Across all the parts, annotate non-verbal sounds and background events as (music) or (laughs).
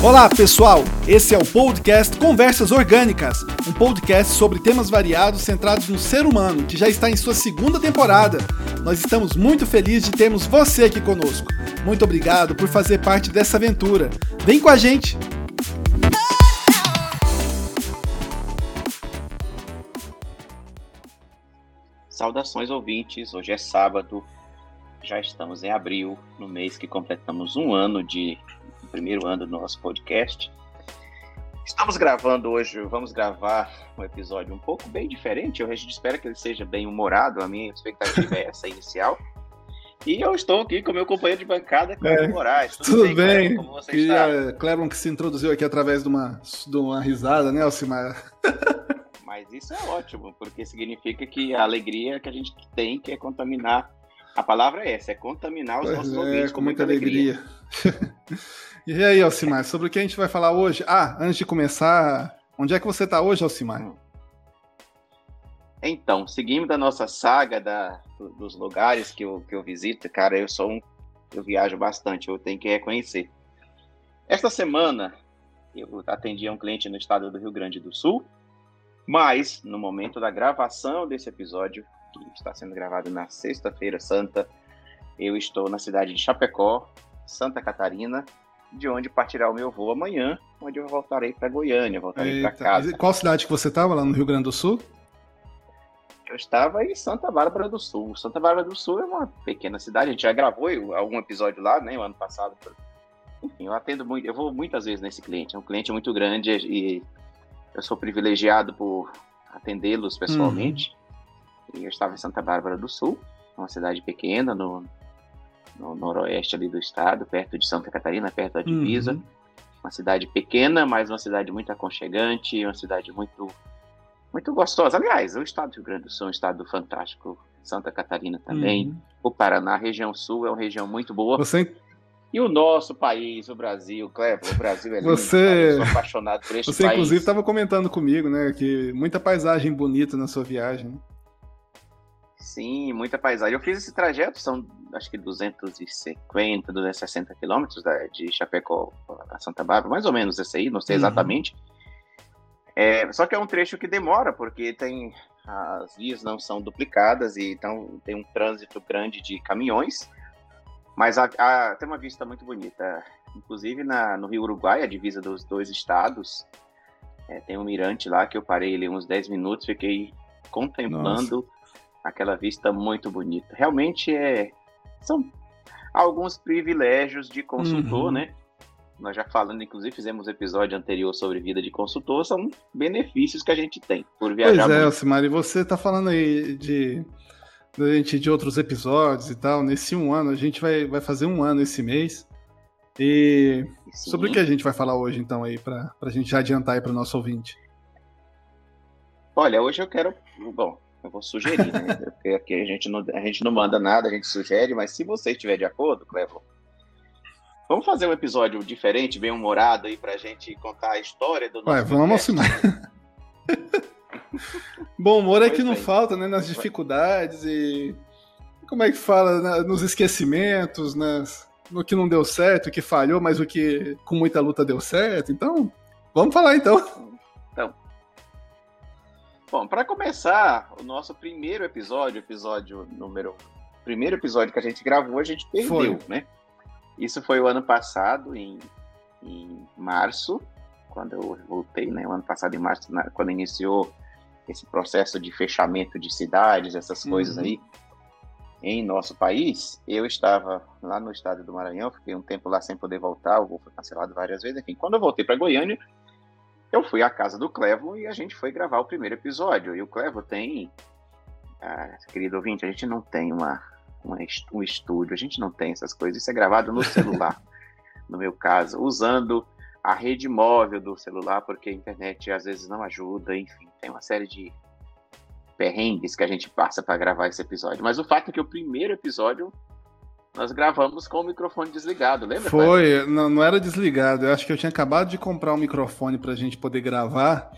Olá, pessoal! Esse é o podcast Conversas Orgânicas, um podcast sobre temas variados centrados no ser humano, que já está em sua segunda temporada. Nós estamos muito felizes de termos você aqui conosco. Muito obrigado por fazer parte dessa aventura. Vem com a gente! Saudações ouvintes, hoje é sábado, já estamos em abril, no mês que completamos um ano de primeiro ano do nosso podcast. Estamos gravando hoje, vamos gravar um episódio um pouco bem diferente. Eu espero que ele seja bem humorado. A minha expectativa é essa inicial. E eu estou aqui com meu companheiro de bancada, Cleber é, Moraes. Tudo, tudo bem? bem? Que, está? Cleber que se introduziu aqui através de uma, de uma risada, né, Alcimar? Mas isso é ótimo, porque significa que a alegria que a gente tem que é contaminar. A palavra é essa, é contaminar os pois nossos é, ouvintes com, com muita alegria. alegria. (laughs) E aí, Alcimar, sobre o que a gente vai falar hoje? Ah, antes de começar, onde é que você está hoje, Alcimar? Hum. Então, seguindo a nossa saga da, dos lugares que eu, que eu visito, cara, eu sou um. Eu viajo bastante, eu tenho que reconhecer. Esta semana, eu atendi um cliente no estado do Rio Grande do Sul, mas no momento da gravação desse episódio, que está sendo gravado na Sexta-feira Santa, eu estou na cidade de Chapecó, Santa Catarina, de onde partirá o meu voo amanhã, onde eu voltarei para Goiânia, voltarei para casa. E qual cidade que você estava lá no Rio Grande do Sul? Eu estava em Santa Bárbara do Sul. Santa Bárbara do Sul é uma pequena cidade, a gente já gravou algum episódio lá, né, o ano passado. Enfim, eu atendo muito, eu vou muitas vezes nesse cliente, é um cliente muito grande e eu sou privilegiado por atendê-los pessoalmente. Uhum. Eu estava em Santa Bárbara do Sul, uma cidade pequena, no, no noroeste ali do estado, perto de Santa Catarina, perto da divisa. Uhum. Uma cidade pequena, mas uma cidade muito aconchegante, uma cidade muito muito gostosa. Aliás, o estado do Rio Grande do Sul é um estado fantástico. Santa Catarina também. Uhum. O Paraná, a região sul, é uma região muito boa. Você... E o nosso país, o Brasil, Cleber, o Brasil é lindo. Você... Eu sou apaixonado por este Você, país. Você, inclusive, estava comentando comigo, né? Que muita paisagem bonita na sua viagem. Sim, muita paisagem. Eu fiz esse trajeto, são acho que 250, 260 quilômetros de Chapecó a Santa Bárbara, mais ou menos esse aí, não sei uhum. exatamente. É, só que é um trecho que demora, porque tem as vias não são duplicadas e então tem um trânsito grande de caminhões, mas a, a, tem uma vista muito bonita. Inclusive na, no Rio Uruguai, a divisa dos dois estados, é, tem um mirante lá que eu parei ali uns 10 minutos, fiquei contemplando Nossa aquela vista muito bonita. Realmente é são alguns privilégios de consultor, uhum. né? Nós já falando, inclusive, fizemos um episódio anterior sobre vida de consultor, são benefícios que a gente tem por viajar. Pois é, Alcimar, e você está falando aí de, de, de outros episódios e tal. Nesse um ano, a gente vai, vai fazer um ano esse mês. E Sim. sobre o que a gente vai falar hoje, então, aí, para a gente já adiantar aí para o nosso ouvinte? Olha, hoje eu quero. Bom, eu vou sugerir, né? (laughs) Porque aqui a gente, não, a gente não manda nada, a gente sugere, mas se você estiver de acordo, Clevo, vamos fazer um episódio diferente, bem humorado aí pra gente contar a história do nosso. Ué, vamos sim. (laughs) Bom humor é que não falta, né? Nas dificuldades e. Como é que fala? Né, nos esquecimentos, nas, no que não deu certo, o que falhou, mas o que com muita luta deu certo. Então, vamos falar então. Bom, para começar, o nosso primeiro episódio, episódio número. Primeiro episódio que a gente gravou, a gente perdeu, foi. né? Isso foi o ano passado, em, em março, quando eu voltei, né? O ano passado, em março, na, quando iniciou esse processo de fechamento de cidades, essas coisas uhum. aí, em nosso país, eu estava lá no estado do Maranhão, fiquei um tempo lá sem poder voltar, o voo foi cancelado várias vezes, enfim. Quando eu voltei para Goiânia, eu fui à casa do Clevo e a gente foi gravar o primeiro episódio. E o Clevo tem, ah, querido ouvinte, a gente não tem uma, uma, um estúdio, a gente não tem essas coisas. Isso é gravado no celular, (laughs) no meu caso, usando a rede móvel do celular, porque a internet às vezes não ajuda, enfim, tem uma série de perrengues que a gente passa para gravar esse episódio. Mas o fato é que o primeiro episódio nós gravamos com o microfone desligado, lembra? Foi, não, não, era desligado. Eu acho que eu tinha acabado de comprar um microfone para a gente poder gravar.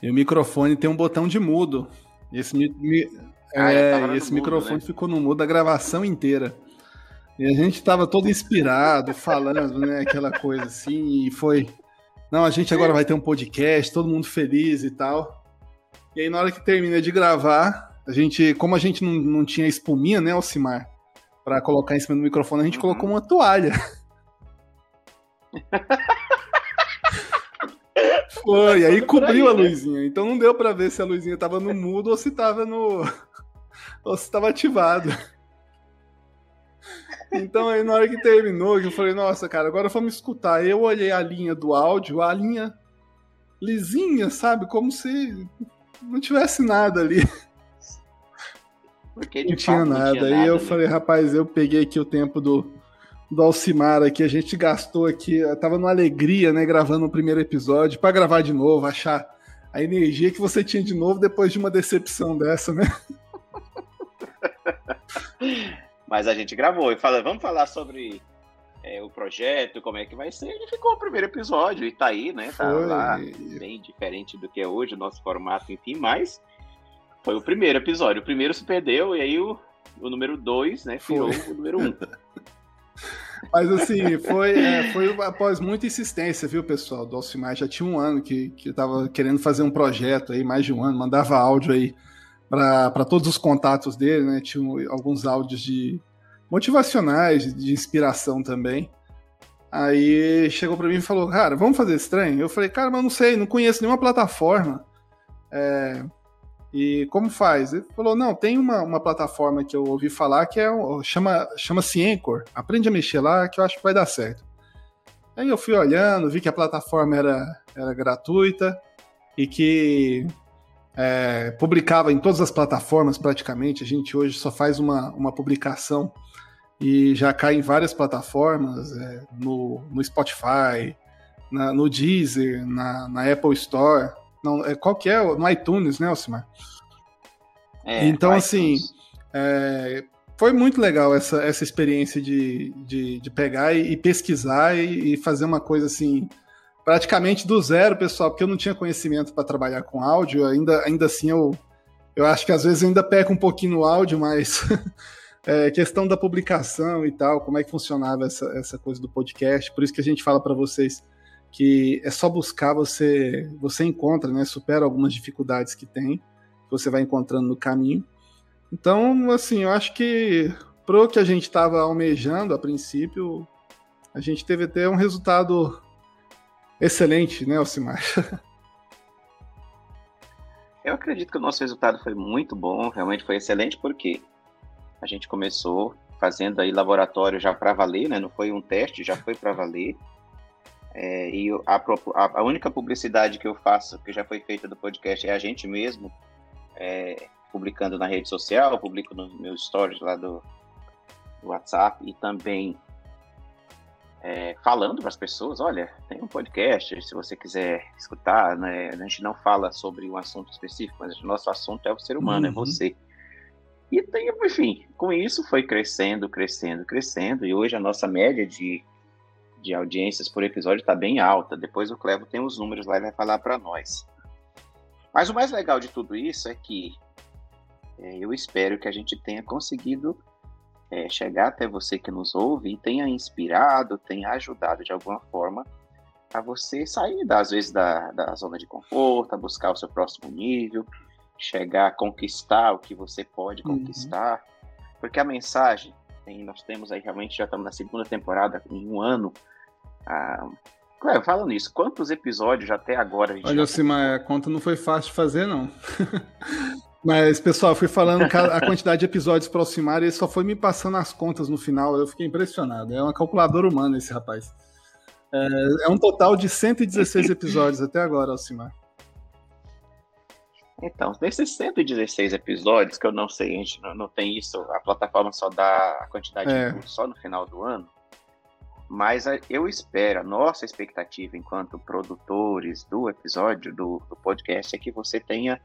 E o microfone tem um botão de mudo. Esse, mi, mi, ah, é, esse mudo, microfone né? ficou no mudo a gravação inteira. E a gente tava todo inspirado, (laughs) falando, né? Aquela coisa assim, e foi. Não, a gente agora vai ter um podcast, todo mundo feliz e tal. E aí, na hora que termina de gravar, a gente, como a gente não, não tinha espuminha, né, Alcimar? Pra colocar em cima do microfone, a gente uhum. colocou uma toalha. Foi, aí cobriu a né? luzinha. Então não deu para ver se a luzinha tava no mudo ou se tava no. (laughs) ou se tava ativado. Então aí na hora que terminou, eu falei, nossa, cara, agora vamos escutar. Eu olhei a linha do áudio, a linha lisinha, sabe? Como se não tivesse nada ali. Porque não tinha nada. Não tinha aí nada, eu né? falei, rapaz, eu peguei aqui o tempo do, do Alcimar aqui, a gente gastou aqui, tava numa alegria, né, gravando o primeiro episódio, para gravar de novo, achar a energia que você tinha de novo depois de uma decepção dessa, né? (laughs) Mas a gente gravou e falou, vamos falar sobre é, o projeto, como é que vai ser. Ele ficou o primeiro episódio e tá aí, né? Tá foi. lá, bem diferente do que é hoje, o nosso formato, enfim, mas foi o primeiro episódio. O primeiro se perdeu e aí o, o número dois, né, virou foi. o número um. (laughs) Mas assim, foi, é, foi após muita insistência, viu, pessoal? Do Alcimar já tinha um ano que, que eu tava querendo fazer um projeto aí, mais de um ano, mandava áudio aí para todos os contatos dele, né? Tinha alguns áudios de motivacionais, de inspiração também. Aí chegou para mim e falou, cara, vamos fazer estranho? Eu falei, cara, mas não sei, não conheço nenhuma plataforma. É, e como faz? Ele falou: não, tem uma, uma plataforma que eu ouvi falar que é chama chama-se Anchor. Aprende a mexer lá que eu acho que vai dar certo. Aí eu fui olhando, vi que a plataforma era, era gratuita e que é, publicava em todas as plataformas praticamente. A gente hoje só faz uma, uma publicação e já cai em várias plataformas, é, no, no Spotify, na, no Deezer, na, na Apple Store. Não, é, qual que é? No iTunes, né, Alcimar? É, então, assim, é, foi muito legal essa, essa experiência de, de, de pegar e, e pesquisar e, e, fazer uma coisa assim, praticamente do zero, pessoal, porque eu não tinha conhecimento para trabalhar com áudio, ainda, ainda assim eu, eu acho que às vezes ainda peco um pouquinho no áudio, mas (laughs) é, questão da publicação e tal, como é que funcionava essa, essa coisa do podcast, por isso que a gente fala para vocês que é só buscar, você você encontra, né? Supera algumas dificuldades que tem, que você vai encontrando no caminho. Então, assim, eu acho que pro que a gente estava almejando a princípio, a gente teve até um resultado excelente, né, Alcimar? (laughs) Eu acredito que o nosso resultado foi muito bom, realmente foi excelente, porque a gente começou fazendo aí laboratório já para valer, né? Não foi um teste, já foi para valer. É, e a, a, única publicidade que eu faço, que já foi feita do podcast, é a gente mesmo é, publicando na rede social, publico nos meus stories lá do, do WhatsApp e também é, falando para as pessoas, olha, tem um podcast, se você quiser escutar, né? A gente não fala sobre um assunto específico, mas o nosso assunto é o ser humano, é uhum. é você. E tem, enfim, com isso foi crescendo, crescendo, crescendo, e hoje a nossa média de de audiências por episódio está bem alta. Depois o Clevo tem os números lá e vai falar para nós. Mas o mais legal de tudo isso é que é, eu espero que a gente tenha conseguido é, chegar até você que nos ouve e tenha inspirado, tenha ajudado de alguma forma a você sair, às vezes, da, da zona de conforto, a buscar o seu próximo nível, chegar a conquistar o que você pode uhum. conquistar. Porque a mensagem, nós temos aí realmente, já estamos na segunda temporada, em um ano, ah, Ué, fala nisso, quantos episódios até agora a gente Olha, Cima, a conta não foi fácil de fazer, não. (laughs) Mas, pessoal, eu fui falando a quantidade de episódios para Alcimar e ele só foi me passando as contas no final. Eu fiquei impressionado. É uma calculadora humana esse rapaz. É, é um total de 116 (laughs) episódios até agora, Alcimar. Então, desses 116 episódios, que eu não sei, a gente não, não tem isso, a plataforma só dá a quantidade é. só no final do ano. Mas eu espero, a nossa expectativa enquanto produtores do episódio, do, do podcast, é que você tenha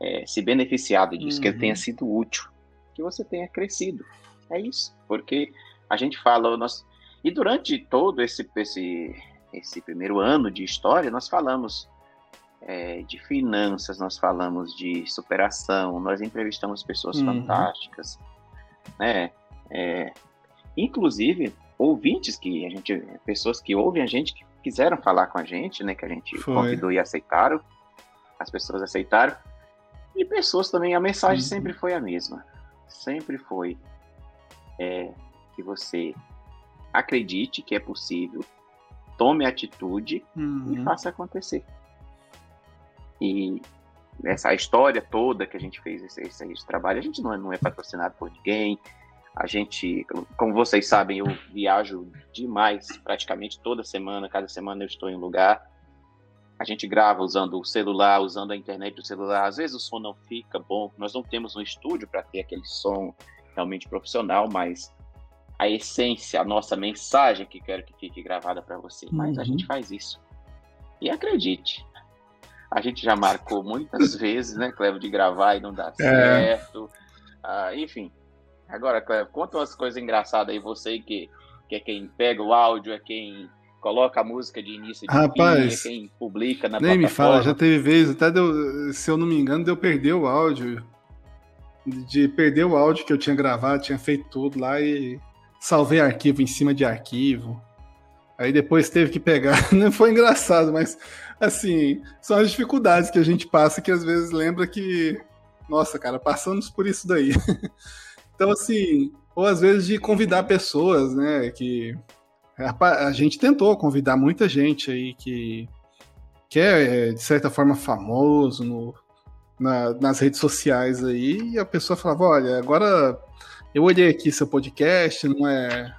é, se beneficiado disso, uhum. que ele tenha sido útil, que você tenha crescido. É isso, porque a gente fala, nós, e durante todo esse, esse, esse primeiro ano de história, nós falamos é, de finanças, nós falamos de superação, nós entrevistamos pessoas uhum. fantásticas, né? É, inclusive ouvintes que a gente, pessoas que ouvem a gente, que quiseram falar com a gente, né? Que a gente Foi. convidou e aceitaram. As pessoas aceitaram. E pessoas também, a mensagem uhum. sempre foi a mesma. Sempre foi é, que você acredite que é possível, tome atitude uhum. e faça acontecer. E essa história toda que a gente fez esse, esse, esse trabalho, a gente não é, não é patrocinado por ninguém, a gente, como vocês sabem, eu viajo demais, praticamente toda semana, cada semana eu estou em um lugar. A gente grava usando o celular, usando a internet do celular. Às vezes o som não fica bom, nós não temos um estúdio para ter aquele som realmente profissional, mas a essência, a nossa mensagem que quero que fique gravada para você. Mas uhum. a gente faz isso. E acredite, a gente já marcou muitas (laughs) vezes, né, Clevo, de gravar e não dá é. certo. Ah, enfim, Agora, Cleber, conta umas coisas engraçadas aí, você que, que é quem pega o áudio, é quem coloca a música de início de Rapaz, fim, é quem publica na Nem me fala, já teve vezes, até deu, se eu não me engano, deu perder o áudio. De perder o áudio que eu tinha gravado, tinha feito tudo lá e salvei arquivo em cima de arquivo. Aí depois teve que pegar. (laughs) Não foi engraçado, mas assim, são as dificuldades que a gente passa que às vezes lembra que, nossa, cara, passamos por isso daí. (laughs) Então, assim, ou às vezes de convidar pessoas, né? Que a, gente tentou convidar muita gente aí que, que é, de certa forma, famoso no, na, nas redes sociais aí, e a pessoa falava: olha, agora eu olhei aqui seu podcast, não é,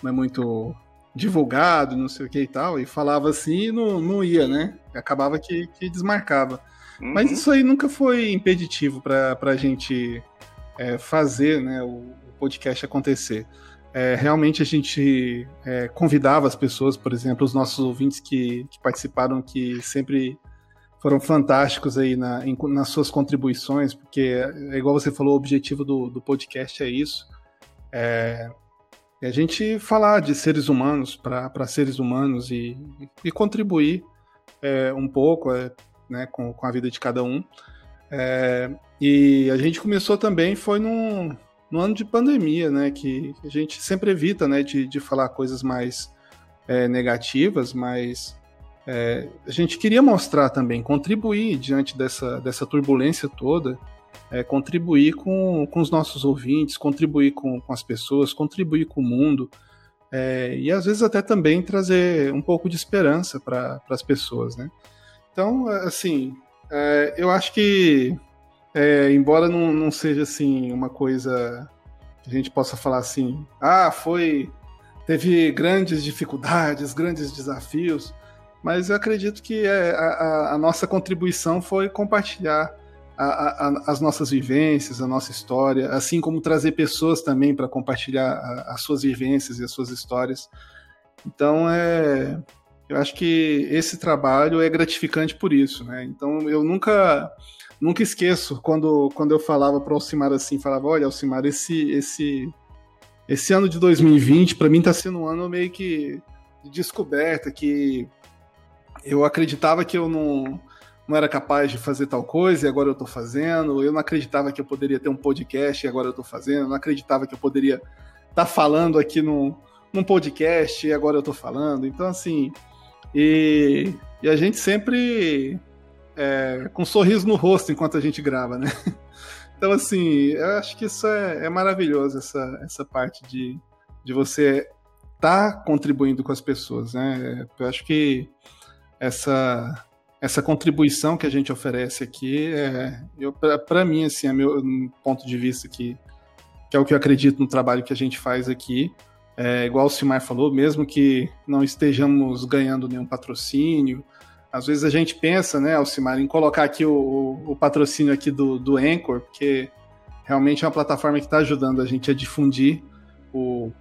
não é muito divulgado, não sei o que e tal, e falava assim e não, não ia, né? Acabava que, que desmarcava. Uhum. Mas isso aí nunca foi impeditivo para a gente é, fazer né, o, o, podcast acontecer. É, realmente a gente é, convidava as pessoas, por exemplo, os nossos ouvintes que, que participaram, que sempre foram fantásticos aí na, em, nas suas contribuições, porque é igual você falou, o objetivo do, do podcast é isso. É, é, a gente falar de seres humanos para seres humanos e, e contribuir é, um pouco é, né, com, com a vida de cada um. É, e a gente começou também, foi num, no ano de pandemia, né? Que a gente sempre evita, né? De, de falar coisas mais é, negativas, mas é, a gente queria mostrar também, contribuir diante dessa, dessa turbulência toda, é, contribuir com, com os nossos ouvintes, contribuir com, com as pessoas, contribuir com o mundo. É, e às vezes até também trazer um pouco de esperança para as pessoas, né? Então, assim, é, eu acho que, é, embora não, não seja assim uma coisa que a gente possa falar assim, ah, foi. teve grandes dificuldades, grandes desafios, mas eu acredito que é, a, a, nossa contribuição foi compartilhar a, a, as nossas vivências, a nossa história, assim como trazer pessoas também para compartilhar as suas vivências e as suas histórias. Então, é, eu acho que esse trabalho é gratificante por isso, né? Então eu nunca nunca esqueço quando, quando eu falava para o Alcimar assim, falava, olha, Alcimar, esse esse esse ano de 2020 para mim está sendo um ano meio que de descoberta, que eu acreditava que eu não não era capaz de fazer tal coisa e agora eu estou fazendo. Eu não acreditava que eu poderia ter um podcast e agora eu estou fazendo. Eu não acreditava que eu poderia estar tá falando aqui num, num podcast e agora eu estou falando. Então, assim, e, e a gente sempre é, com um sorriso no rosto enquanto a gente grava, né? (laughs) Então, assim, eu acho que isso é, é maravilhoso, essa, essa parte de, de você estar tá contribuindo com as pessoas, né? Eu acho que essa, essa contribuição que a gente oferece aqui, é, para mim, assim, é meu ponto de vista que, que é o que eu acredito no trabalho que a gente faz aqui, é, igual o Simar falou, mesmo que não estejamos ganhando nenhum patrocínio, às vezes a gente pensa, né, Alcimar, em colocar aqui o, o patrocínio aqui do, do Anchor, porque realmente é uma plataforma que está ajudando a gente a difundir o,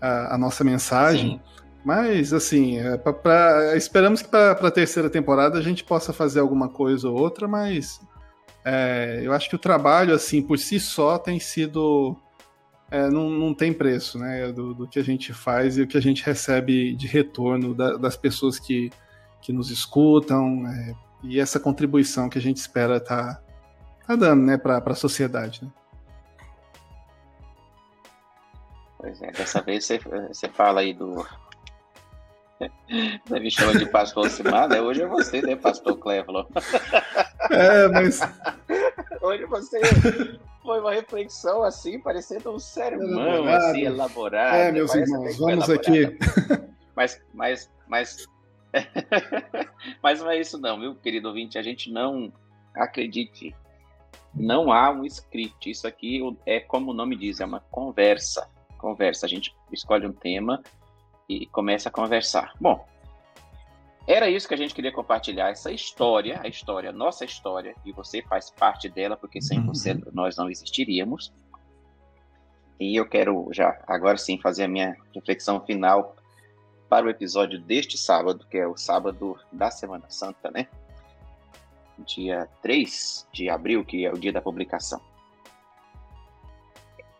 a, a nossa mensagem. Sim. Mas, assim, é, pra, pra, esperamos que para a terceira temporada a gente possa fazer alguma coisa ou outra, mas é, eu acho que o trabalho, assim, por si só tem sido é, não, não tem preço, né? Do, do, que a gente faz e o que a gente recebe de retorno da, das pessoas que, que nos escutam é, e essa contribuição que a gente espera tá, tá dando, né, para a sociedade. Né? Pois é, dessa vez você, você fala aí do. Você (laughs) me chama de pastor Simar, né? Hoje é você, né, pastor Clevelo? É, mas. (laughs) Hoje você foi uma reflexão assim, parecendo um sermão, assim, elaborado. É, meus irmãos, vamos aqui. (laughs) Mas, mas, mas. (laughs) mas não é isso, não, viu, querido ouvinte? A gente não acredite. Não há um script. Isso aqui é como o nome diz, é uma conversa. Conversa. A gente escolhe um tema e começa a conversar. Bom, era isso que a gente queria compartilhar, essa história, a história, nossa história, e você faz parte dela, porque sem uhum. você nós não existiríamos. E eu quero já, agora sim, fazer a minha reflexão final para o episódio deste sábado, que é o sábado da Semana Santa, né? Dia 3 de abril, que é o dia da publicação.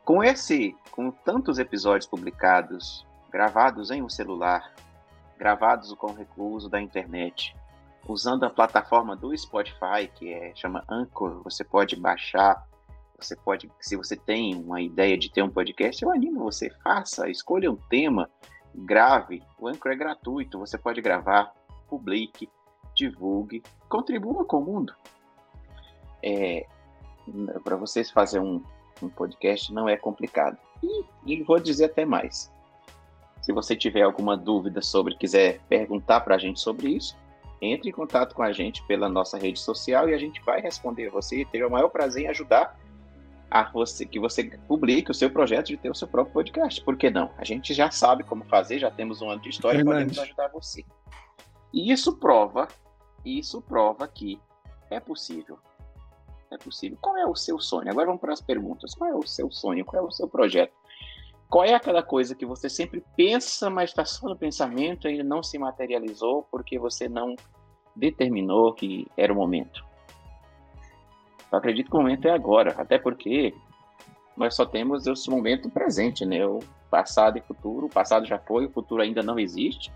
Com esse, com tantos episódios publicados, gravados em um celular, gravados com recurso da internet, usando a plataforma do Spotify, que é chama Anchor, você pode baixar, você pode, se você tem uma ideia de ter um podcast, eu animo você, faça, escolha um tema, grave, o Anchor é gratuito, você pode gravar, publique, divulgue, contribua com o mundo. É, Para vocês fazer um, um podcast não é complicado. E, e vou dizer até mais. Se você tiver alguma dúvida sobre, quiser perguntar para a gente sobre isso, entre em contato com a gente pela nossa rede social e a gente vai responder você e ter o maior prazer em ajudar a você que você publique o seu projeto de ter o seu próprio podcast. Por que não? A gente já sabe como fazer, já temos um ano de história e podemos ajudar você. E isso prova, isso prova que é possível. É possível. Qual é o seu sonho? Agora vamos para as perguntas. Qual é o seu sonho? Qual é o seu projeto? Qual é aquela coisa que você sempre pensa, mas está só no pensamento e não se materializou porque você não determinou que era o momento? Eu acredito que o momento é agora, até porque nós só temos esse momento presente, né? O passado e futuro. O passado já foi, o futuro ainda não existe.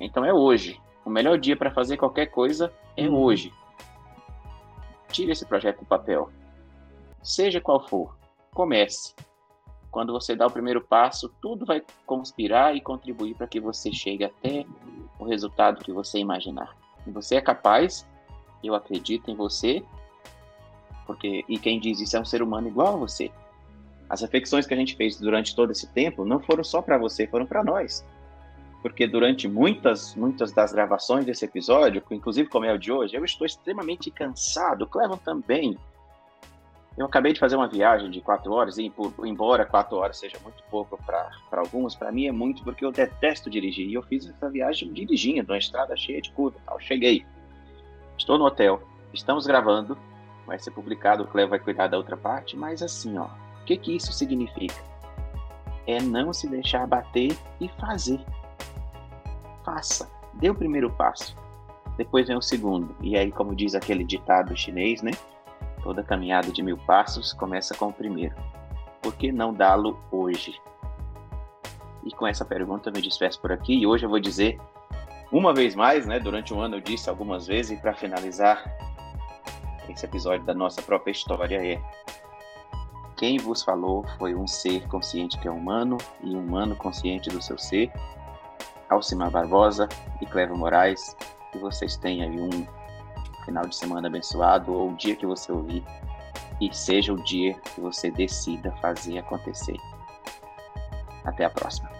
Então é hoje. O melhor dia para fazer qualquer coisa é uhum. hoje. Tire esse projeto do papel. Seja qual for, comece. Quando você dá o primeiro passo, tudo vai conspirar e contribuir para que você chegue até o resultado que você imaginar. E você é capaz, eu acredito em você, porque e quem diz isso é um ser humano igual a você. As reflexões que a gente fez durante todo esse tempo não foram só para você, foram para nós. Porque durante muitas, muitas das gravações desse episódio, inclusive como é o de hoje, eu estou extremamente cansado. O também. Eu acabei de fazer uma viagem de quatro horas, e por, embora quatro horas seja muito pouco para alguns, para mim é muito porque eu detesto dirigir. E eu fiz essa viagem dirigindo, uma estrada cheia de curva tal. Cheguei, estou no hotel, estamos gravando, vai ser publicado, o Cleo vai cuidar da outra parte, mas assim, ó, o que que isso significa? É não se deixar bater e fazer. Faça, dê o primeiro passo, depois vem o segundo. E aí, como diz aquele ditado chinês, né? Toda caminhada de mil passos começa com o primeiro. Por que não dá-lo hoje? E com essa pergunta eu me despeço por aqui. E hoje eu vou dizer uma vez mais, né? Durante um ano eu disse algumas vezes, e para finalizar esse episódio da nossa própria história é: Quem vos falou foi um ser consciente que é humano e humano consciente do seu ser. Alcimar Barbosa e Clevo Moraes. Que vocês tenham aí um final de semana abençoado ou o dia que você ouvir e seja o dia que você decida fazer acontecer. Até a próxima.